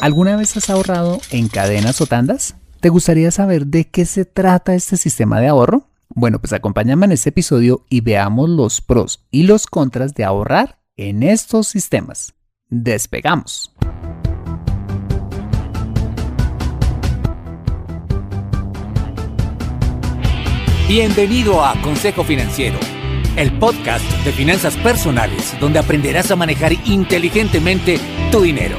¿Alguna vez has ahorrado en cadenas o tandas? ¿Te gustaría saber de qué se trata este sistema de ahorro? Bueno, pues acompáñame en este episodio y veamos los pros y los contras de ahorrar en estos sistemas. Despegamos. Bienvenido a Consejo Financiero, el podcast de finanzas personales donde aprenderás a manejar inteligentemente tu dinero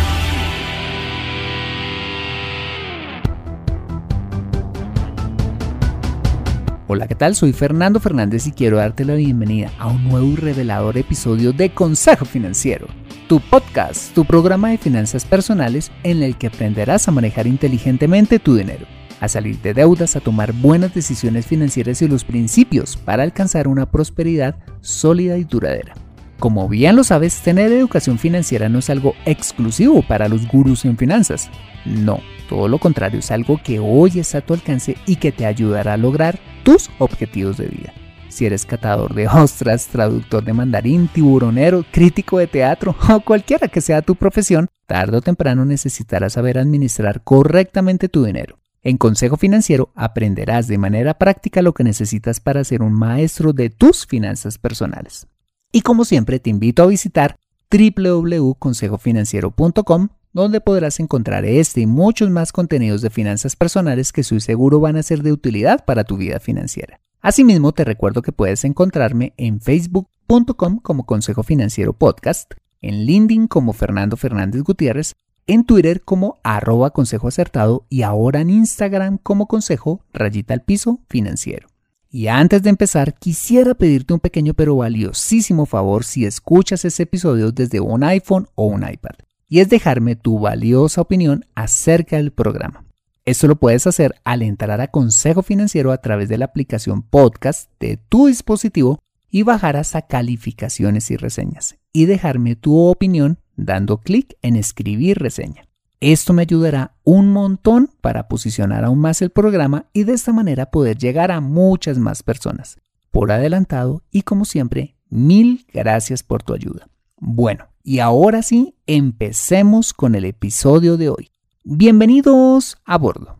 Hola, ¿qué tal? Soy Fernando Fernández y quiero darte la bienvenida a un nuevo y revelador episodio de Consejo Financiero, tu podcast, tu programa de finanzas personales en el que aprenderás a manejar inteligentemente tu dinero, a salir de deudas, a tomar buenas decisiones financieras y los principios para alcanzar una prosperidad sólida y duradera. Como bien lo sabes, tener educación financiera no es algo exclusivo para los gurús en finanzas. No, todo lo contrario, es algo que hoy está a tu alcance y que te ayudará a lograr tus objetivos de vida. Si eres catador de ostras, traductor de mandarín, tiburonero, crítico de teatro o cualquiera que sea tu profesión, tarde o temprano necesitarás saber administrar correctamente tu dinero. En Consejo Financiero aprenderás de manera práctica lo que necesitas para ser un maestro de tus finanzas personales. Y como siempre te invito a visitar www.consejofinanciero.com donde podrás encontrar este y muchos más contenidos de finanzas personales que estoy seguro van a ser de utilidad para tu vida financiera. Asimismo, te recuerdo que puedes encontrarme en facebook.com como Consejo Financiero Podcast, en LinkedIn como Fernando Fernández Gutiérrez, en Twitter como arroba consejo acertado y ahora en Instagram como consejo rayita al piso financiero. Y antes de empezar, quisiera pedirte un pequeño pero valiosísimo favor si escuchas ese episodio desde un iPhone o un iPad y es dejarme tu valiosa opinión acerca del programa. Esto lo puedes hacer al entrar a Consejo Financiero a través de la aplicación podcast de tu dispositivo y bajar hasta calificaciones y reseñas y dejarme tu opinión dando clic en escribir reseña. Esto me ayudará un montón para posicionar aún más el programa y de esta manera poder llegar a muchas más personas. Por adelantado y como siempre, mil gracias por tu ayuda. Bueno, y ahora sí, empecemos con el episodio de hoy. Bienvenidos a bordo.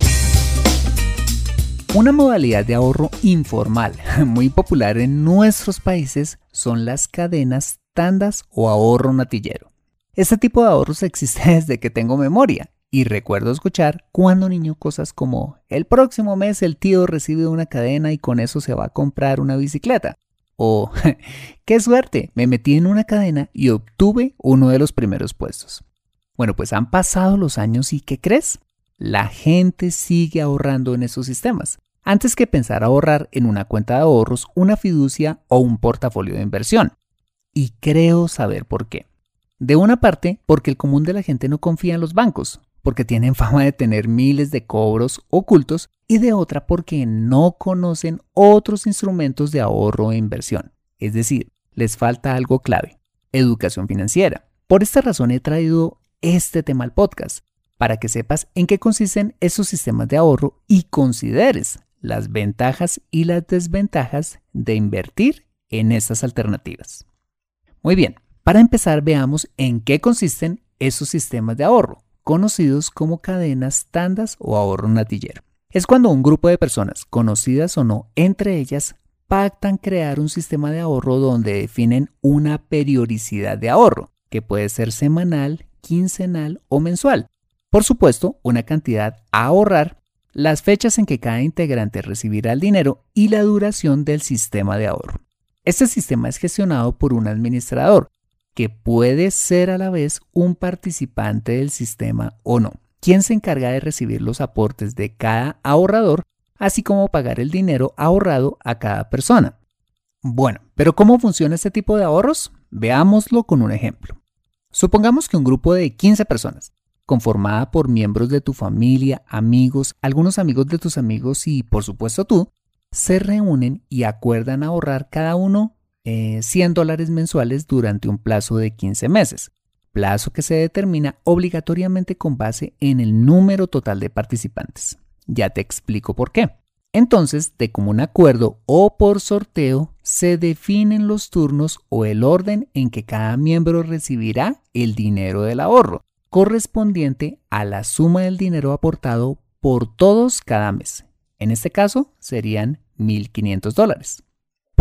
Una modalidad de ahorro informal muy popular en nuestros países son las cadenas, tandas o ahorro natillero. Este tipo de ahorros existe desde que tengo memoria y recuerdo escuchar cuando niño cosas como el próximo mes el tío recibe una cadena y con eso se va a comprar una bicicleta o, qué suerte, me metí en una cadena y obtuve uno de los primeros puestos. Bueno, pues han pasado los años y ¿qué crees? La gente sigue ahorrando en esos sistemas, antes que pensar ahorrar en una cuenta de ahorros, una fiducia o un portafolio de inversión. Y creo saber por qué. De una parte, porque el común de la gente no confía en los bancos, porque tienen fama de tener miles de cobros ocultos y de otra porque no conocen otros instrumentos de ahorro e inversión. Es decir, les falta algo clave, educación financiera. Por esta razón he traído este tema al podcast, para que sepas en qué consisten esos sistemas de ahorro y consideres las ventajas y las desventajas de invertir en estas alternativas. Muy bien, para empezar veamos en qué consisten esos sistemas de ahorro conocidos como cadenas, tandas o ahorro natillero. Es cuando un grupo de personas, conocidas o no entre ellas, pactan crear un sistema de ahorro donde definen una periodicidad de ahorro, que puede ser semanal, quincenal o mensual. Por supuesto, una cantidad a ahorrar, las fechas en que cada integrante recibirá el dinero y la duración del sistema de ahorro. Este sistema es gestionado por un administrador, que puede ser a la vez un participante del sistema o no, quien se encarga de recibir los aportes de cada ahorrador, así como pagar el dinero ahorrado a cada persona. Bueno, pero ¿cómo funciona este tipo de ahorros? Veámoslo con un ejemplo. Supongamos que un grupo de 15 personas, conformada por miembros de tu familia, amigos, algunos amigos de tus amigos y por supuesto tú, se reúnen y acuerdan ahorrar cada uno 100 eh, dólares mensuales durante un plazo de 15 meses, plazo que se determina obligatoriamente con base en el número total de participantes. Ya te explico por qué. Entonces, de común acuerdo o por sorteo, se definen los turnos o el orden en que cada miembro recibirá el dinero del ahorro, correspondiente a la suma del dinero aportado por todos cada mes. En este caso, serían 1.500 dólares.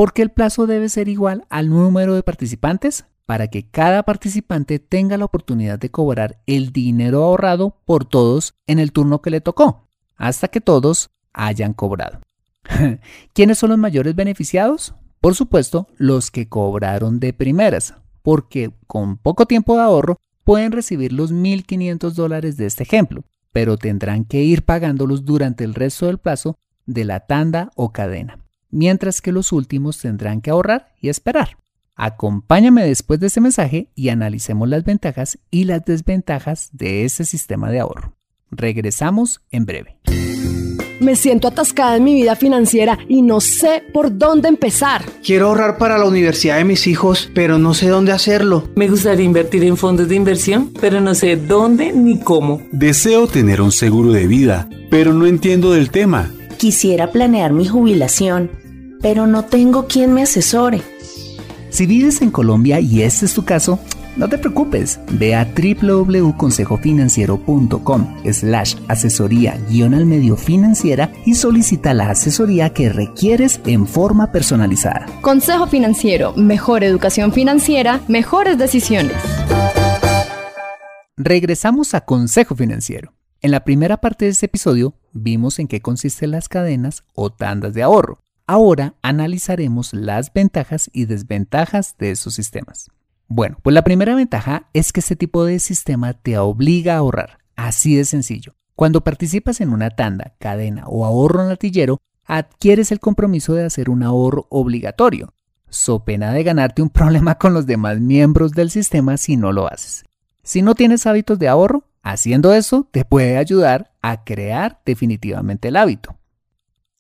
¿Por qué el plazo debe ser igual al número de participantes? Para que cada participante tenga la oportunidad de cobrar el dinero ahorrado por todos en el turno que le tocó, hasta que todos hayan cobrado. ¿Quiénes son los mayores beneficiados? Por supuesto, los que cobraron de primeras, porque con poco tiempo de ahorro pueden recibir los 1.500 dólares de este ejemplo, pero tendrán que ir pagándolos durante el resto del plazo de la tanda o cadena, mientras que los últimos tendrán que ahorrar y esperar. Acompáñame después de ese mensaje y analicemos las ventajas y las desventajas de ese sistema de ahorro. Regresamos en breve. Me siento atascada en mi vida financiera y no sé por dónde empezar. Quiero ahorrar para la universidad de mis hijos, pero no sé dónde hacerlo. Me gustaría invertir en fondos de inversión, pero no sé dónde ni cómo. Deseo tener un seguro de vida, pero no entiendo del tema. Quisiera planear mi jubilación, pero no tengo quien me asesore. Si vives en Colombia y este es tu caso, no te preocupes, ve a www.consejofinanciero.com slash asesoría guion al medio financiera y solicita la asesoría que requieres en forma personalizada. Consejo Financiero, mejor educación financiera, mejores decisiones. Regresamos a Consejo Financiero. En la primera parte de este episodio vimos en qué consisten las cadenas o tandas de ahorro. Ahora analizaremos las ventajas y desventajas de esos sistemas. Bueno, pues la primera ventaja es que este tipo de sistema te obliga a ahorrar. Así de sencillo. Cuando participas en una tanda, cadena o ahorro natillero, adquieres el compromiso de hacer un ahorro obligatorio, so pena de ganarte un problema con los demás miembros del sistema si no lo haces. Si no tienes hábitos de ahorro, haciendo eso te puede ayudar a crear definitivamente el hábito.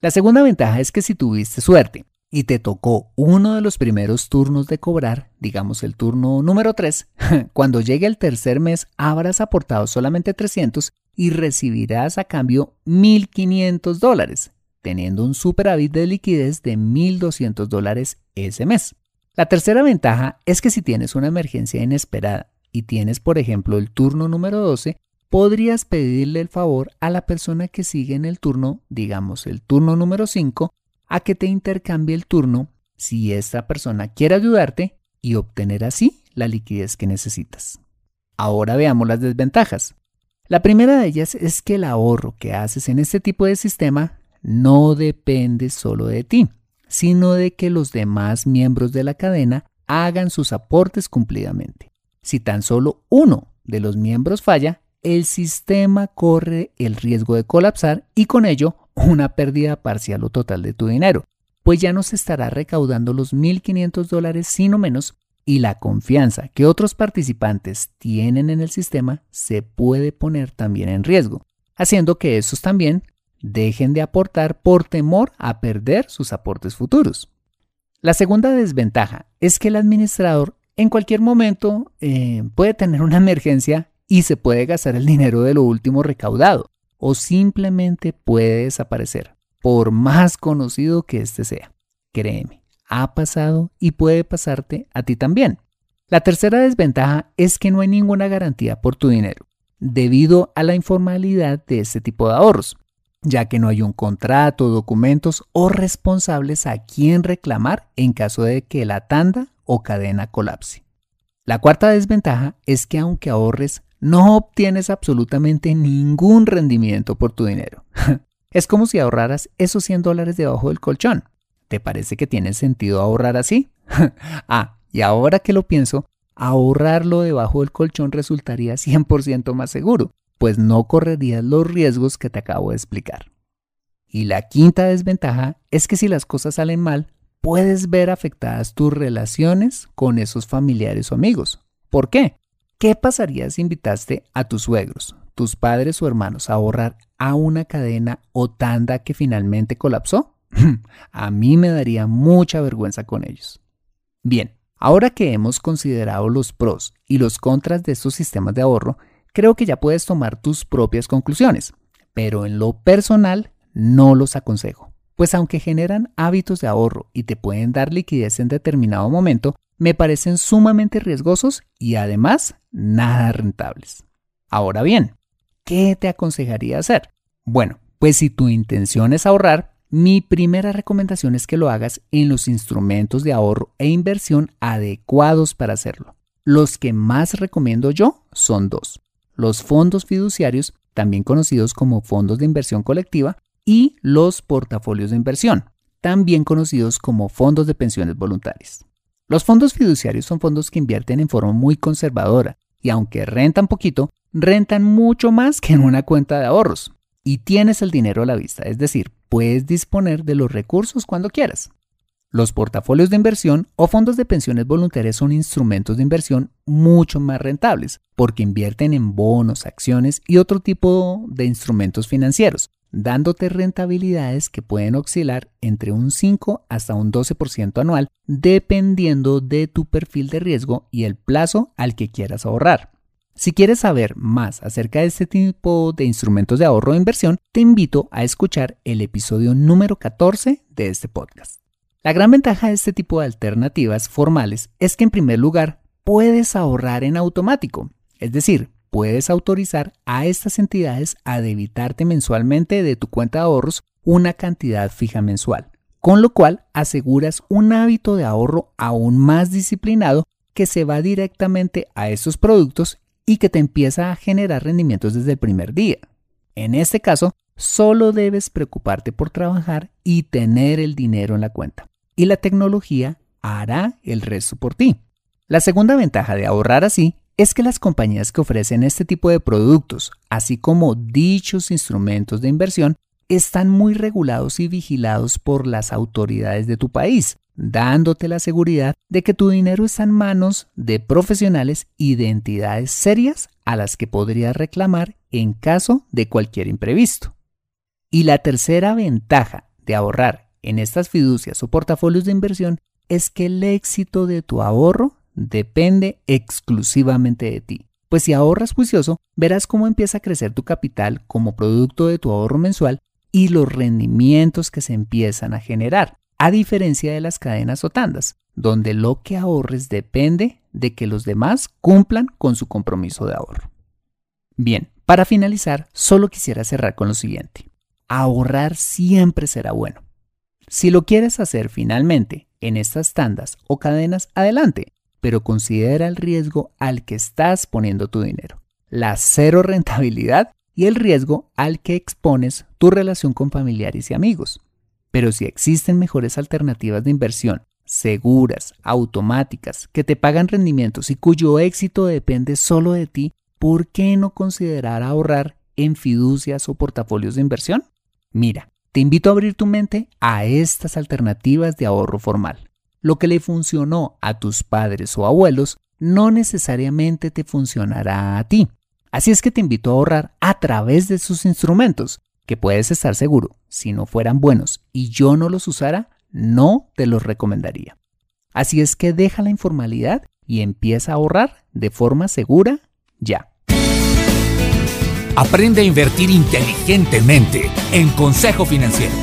La segunda ventaja es que si tuviste suerte y te tocó uno de los primeros turnos de cobrar, digamos el turno número 3, cuando llegue el tercer mes habrás aportado solamente 300 y recibirás a cambio 1.500 dólares, teniendo un superávit de liquidez de 1.200 dólares ese mes. La tercera ventaja es que si tienes una emergencia inesperada y tienes, por ejemplo, el turno número 12, podrías pedirle el favor a la persona que sigue en el turno, digamos el turno número 5, a que te intercambie el turno si esta persona quiere ayudarte y obtener así la liquidez que necesitas. Ahora veamos las desventajas. La primera de ellas es que el ahorro que haces en este tipo de sistema no depende solo de ti, sino de que los demás miembros de la cadena hagan sus aportes cumplidamente. Si tan solo uno de los miembros falla, el sistema corre el riesgo de colapsar y con ello una pérdida parcial o total de tu dinero, pues ya no se estará recaudando los 1.500 dólares sino menos y la confianza que otros participantes tienen en el sistema se puede poner también en riesgo, haciendo que esos también dejen de aportar por temor a perder sus aportes futuros. La segunda desventaja es que el administrador en cualquier momento eh, puede tener una emergencia y se puede gastar el dinero de lo último recaudado, o simplemente puede desaparecer, por más conocido que éste sea. Créeme, ha pasado y puede pasarte a ti también. La tercera desventaja es que no hay ninguna garantía por tu dinero, debido a la informalidad de este tipo de ahorros, ya que no hay un contrato, documentos o responsables a quien reclamar en caso de que la tanda o cadena colapse. La cuarta desventaja es que aunque ahorres, no obtienes absolutamente ningún rendimiento por tu dinero. es como si ahorraras esos 100 dólares debajo del colchón. ¿Te parece que tiene sentido ahorrar así? ah, y ahora que lo pienso, ahorrarlo debajo del colchón resultaría 100% más seguro, pues no correrías los riesgos que te acabo de explicar. Y la quinta desventaja es que si las cosas salen mal, puedes ver afectadas tus relaciones con esos familiares o amigos. ¿Por qué? ¿Qué pasaría si invitaste a tus suegros, tus padres o hermanos a ahorrar a una cadena o tanda que finalmente colapsó? a mí me daría mucha vergüenza con ellos. Bien, ahora que hemos considerado los pros y los contras de estos sistemas de ahorro, creo que ya puedes tomar tus propias conclusiones, pero en lo personal no los aconsejo, pues aunque generan hábitos de ahorro y te pueden dar liquidez en determinado momento, me parecen sumamente riesgosos y además nada rentables. Ahora bien, ¿qué te aconsejaría hacer? Bueno, pues si tu intención es ahorrar, mi primera recomendación es que lo hagas en los instrumentos de ahorro e inversión adecuados para hacerlo. Los que más recomiendo yo son dos. Los fondos fiduciarios, también conocidos como fondos de inversión colectiva, y los portafolios de inversión, también conocidos como fondos de pensiones voluntarias. Los fondos fiduciarios son fondos que invierten en forma muy conservadora y aunque rentan poquito, rentan mucho más que en una cuenta de ahorros. Y tienes el dinero a la vista, es decir, puedes disponer de los recursos cuando quieras. Los portafolios de inversión o fondos de pensiones voluntarias son instrumentos de inversión mucho más rentables porque invierten en bonos, acciones y otro tipo de instrumentos financieros, dándote rentabilidades que pueden oscilar entre un 5 hasta un 12% anual dependiendo de tu perfil de riesgo y el plazo al que quieras ahorrar. Si quieres saber más acerca de este tipo de instrumentos de ahorro e inversión, te invito a escuchar el episodio número 14 de este podcast. La gran ventaja de este tipo de alternativas formales es que en primer lugar puedes ahorrar en automático, es decir, puedes autorizar a estas entidades a debitarte mensualmente de tu cuenta de ahorros una cantidad fija mensual, con lo cual aseguras un hábito de ahorro aún más disciplinado que se va directamente a estos productos y que te empieza a generar rendimientos desde el primer día. En este caso, solo debes preocuparte por trabajar y tener el dinero en la cuenta. Y la tecnología hará el resto por ti. La segunda ventaja de ahorrar así es que las compañías que ofrecen este tipo de productos, así como dichos instrumentos de inversión, están muy regulados y vigilados por las autoridades de tu país, dándote la seguridad de que tu dinero está en manos de profesionales y de entidades serias a las que podrías reclamar en caso de cualquier imprevisto. Y la tercera ventaja de ahorrar en estas fiducias o portafolios de inversión es que el éxito de tu ahorro depende exclusivamente de ti. Pues si ahorras juicioso, verás cómo empieza a crecer tu capital como producto de tu ahorro mensual y los rendimientos que se empiezan a generar a diferencia de las cadenas o tandas, donde lo que ahorres depende de que los demás cumplan con su compromiso de ahorro. Bien, para finalizar, solo quisiera cerrar con lo siguiente. Ahorrar siempre será bueno. Si lo quieres hacer finalmente en estas tandas o cadenas, adelante, pero considera el riesgo al que estás poniendo tu dinero, la cero rentabilidad y el riesgo al que expones tu relación con familiares y amigos. Pero si existen mejores alternativas de inversión, seguras, automáticas, que te pagan rendimientos y cuyo éxito depende solo de ti, ¿por qué no considerar ahorrar en fiducias o portafolios de inversión? Mira, te invito a abrir tu mente a estas alternativas de ahorro formal. Lo que le funcionó a tus padres o abuelos no necesariamente te funcionará a ti. Así es que te invito a ahorrar a través de sus instrumentos, que puedes estar seguro, si no fueran buenos y yo no los usara, no te los recomendaría. Así es que deja la informalidad y empieza a ahorrar de forma segura ya. Aprende a invertir inteligentemente en Consejo Financiero.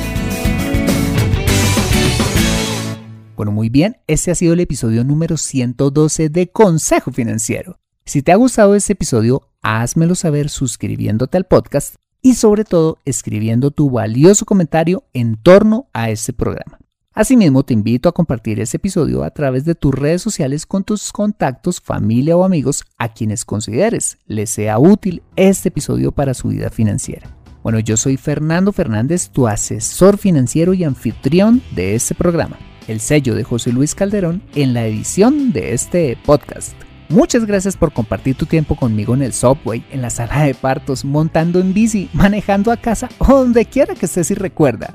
Bueno, muy bien, este ha sido el episodio número 112 de Consejo Financiero. Si te ha gustado este episodio, házmelo saber suscribiéndote al podcast y sobre todo escribiendo tu valioso comentario en torno a este programa. Asimismo, te invito a compartir este episodio a través de tus redes sociales con tus contactos, familia o amigos a quienes consideres les sea útil este episodio para su vida financiera. Bueno, yo soy Fernando Fernández, tu asesor financiero y anfitrión de este programa, el sello de José Luis Calderón en la edición de este podcast. Muchas gracias por compartir tu tiempo conmigo en el subway, en la sala de partos, montando en bici, manejando a casa o donde quiera que estés y recuerda.